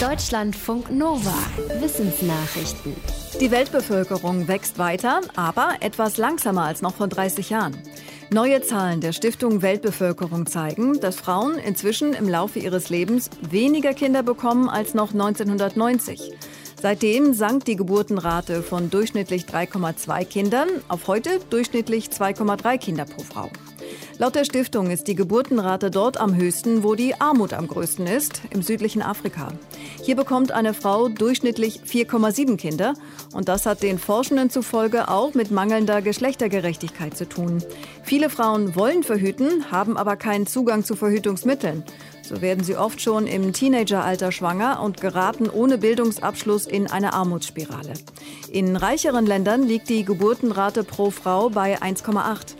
Deutschlandfunk Nova. Wissensnachrichten. Die Weltbevölkerung wächst weiter, aber etwas langsamer als noch vor 30 Jahren. Neue Zahlen der Stiftung Weltbevölkerung zeigen, dass Frauen inzwischen im Laufe ihres Lebens weniger Kinder bekommen als noch 1990. Seitdem sank die Geburtenrate von durchschnittlich 3,2 Kindern auf heute durchschnittlich 2,3 Kinder pro Frau. Laut der Stiftung ist die Geburtenrate dort am höchsten, wo die Armut am größten ist, im südlichen Afrika. Hier bekommt eine Frau durchschnittlich 4,7 Kinder und das hat den Forschenden zufolge auch mit mangelnder Geschlechtergerechtigkeit zu tun. Viele Frauen wollen verhüten, haben aber keinen Zugang zu Verhütungsmitteln. So werden sie oft schon im Teenageralter schwanger und geraten ohne Bildungsabschluss in eine Armutsspirale. In reicheren Ländern liegt die Geburtenrate pro Frau bei 1,8.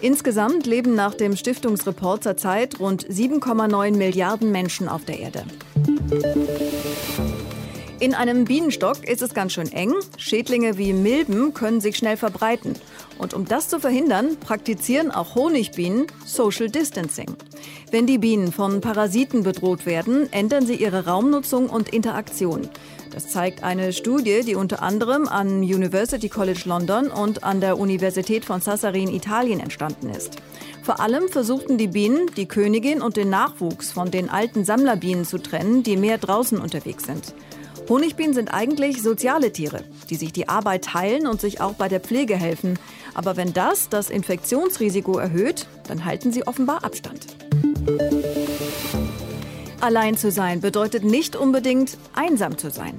Insgesamt leben nach dem Stiftungsreport zurzeit rund 7,9 Milliarden Menschen auf der Erde. In einem Bienenstock ist es ganz schön eng. Schädlinge wie Milben können sich schnell verbreiten. Und um das zu verhindern, praktizieren auch Honigbienen Social Distancing. Wenn die Bienen von Parasiten bedroht werden, ändern sie ihre Raumnutzung und Interaktion. Das zeigt eine Studie, die unter anderem an University College London und an der Universität von Sassari in Italien entstanden ist. Vor allem versuchten die Bienen, die Königin und den Nachwuchs von den alten Sammlerbienen zu trennen, die mehr draußen unterwegs sind. Honigbienen sind eigentlich soziale Tiere, die sich die Arbeit teilen und sich auch bei der Pflege helfen. Aber wenn das das Infektionsrisiko erhöht, dann halten sie offenbar Abstand. Allein zu sein bedeutet nicht unbedingt einsam zu sein.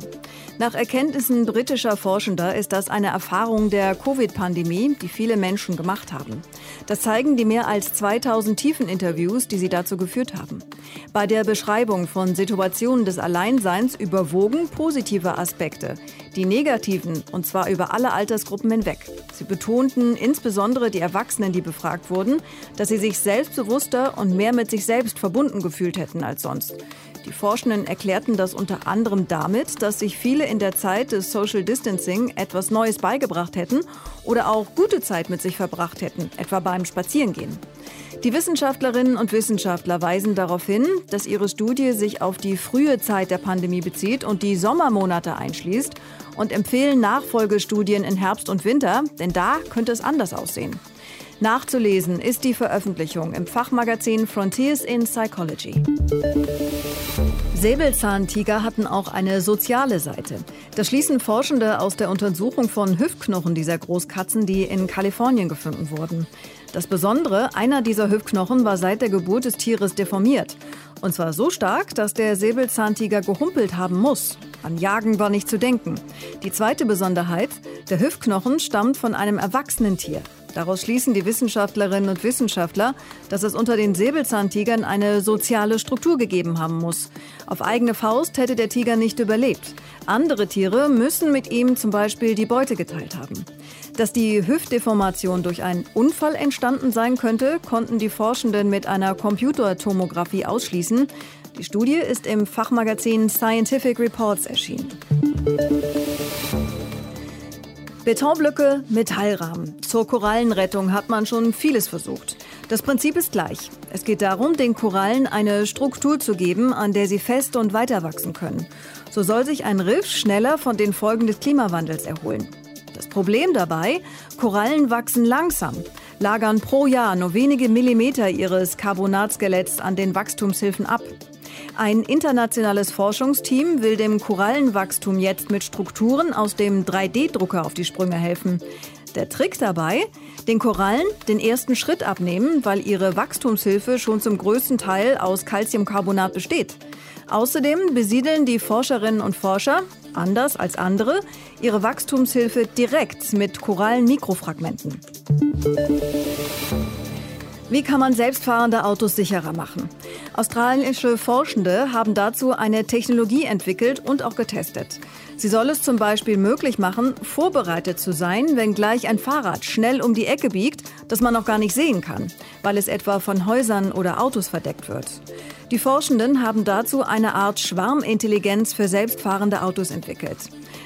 Nach Erkenntnissen britischer Forschender ist das eine Erfahrung der Covid-Pandemie, die viele Menschen gemacht haben. Das zeigen die mehr als 2000 Tiefeninterviews, die sie dazu geführt haben. Bei der Beschreibung von Situationen des Alleinseins überwogen positive Aspekte, die negativen, und zwar über alle Altersgruppen hinweg. Sie betonten insbesondere die Erwachsenen, die befragt wurden, dass sie sich selbstbewusster und mehr mit sich selbst verbunden gefühlt hätten als sonst. Die Forschenden erklärten das unter anderem damit, dass sich viele in der Zeit des Social Distancing etwas Neues beigebracht hätten oder auch gute Zeit mit sich verbracht hätten, etwa beim Spazierengehen. Die Wissenschaftlerinnen und Wissenschaftler weisen darauf hin, dass ihre Studie sich auf die frühe Zeit der Pandemie bezieht und die Sommermonate einschließt und empfehlen Nachfolgestudien in Herbst und Winter, denn da könnte es anders aussehen. Nachzulesen ist die Veröffentlichung im Fachmagazin Frontiers in Psychology. Säbelzahntiger hatten auch eine soziale Seite. Das schließen Forschende aus der Untersuchung von Hüftknochen dieser Großkatzen, die in Kalifornien gefunden wurden. Das Besondere, einer dieser Hüftknochen war seit der Geburt des Tieres deformiert. Und zwar so stark, dass der Säbelzahntiger gehumpelt haben muss. An Jagen war nicht zu denken. Die zweite Besonderheit, der Hüftknochen stammt von einem erwachsenen Tier. Daraus schließen die Wissenschaftlerinnen und Wissenschaftler, dass es unter den Säbelzahntigern eine soziale Struktur gegeben haben muss. Auf eigene Faust hätte der Tiger nicht überlebt. Andere Tiere müssen mit ihm zum Beispiel die Beute geteilt haben. Dass die Hüftdeformation durch einen Unfall entstanden sein könnte, konnten die Forschenden mit einer Computertomographie ausschließen. Die Studie ist im Fachmagazin Scientific Reports erschienen. Betonblöcke, Metallrahmen. Zur Korallenrettung hat man schon vieles versucht. Das Prinzip ist gleich. Es geht darum, den Korallen eine Struktur zu geben, an der sie fest und weiter wachsen können. So soll sich ein Riff schneller von den Folgen des Klimawandels erholen. Das Problem dabei, Korallen wachsen langsam, lagern pro Jahr nur wenige Millimeter ihres Carbonatskeletts an den Wachstumshilfen ab. Ein internationales Forschungsteam will dem Korallenwachstum jetzt mit Strukturen aus dem 3D-Drucker auf die Sprünge helfen. Der Trick dabei? Den Korallen den ersten Schritt abnehmen, weil ihre Wachstumshilfe schon zum größten Teil aus Calciumcarbonat besteht. Außerdem besiedeln die Forscherinnen und Forscher, anders als andere, ihre Wachstumshilfe direkt mit Korallenmikrofragmenten. Wie kann man selbstfahrende Autos sicherer machen? Australische Forschende haben dazu eine Technologie entwickelt und auch getestet. Sie soll es zum Beispiel möglich machen, vorbereitet zu sein, wenn gleich ein Fahrrad schnell um die Ecke biegt, das man noch gar nicht sehen kann, weil es etwa von Häusern oder Autos verdeckt wird. Die Forschenden haben dazu eine Art Schwarmintelligenz für selbstfahrende Autos entwickelt.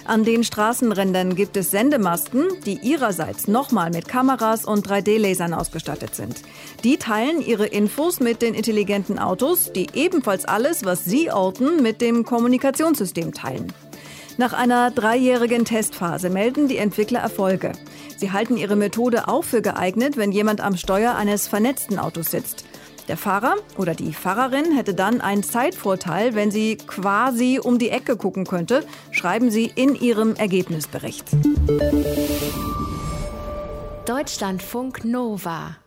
An den Straßenrändern gibt es Sendemasten, die ihrerseits nochmal mit Kameras und 3D-Lasern ausgestattet sind. Die teilen ihre Infos mit den intelligenten Autos, die ebenfalls alles, was sie orten, mit dem Kommunikationssystem teilen. Nach einer dreijährigen Testphase melden die Entwickler Erfolge. Sie halten ihre Methode auch für geeignet, wenn jemand am Steuer eines vernetzten Autos sitzt. Der Fahrer oder die Fahrerin hätte dann einen Zeitvorteil, wenn sie quasi um die Ecke gucken könnte, schreiben sie in ihrem Ergebnisbericht. Deutschlandfunk Nova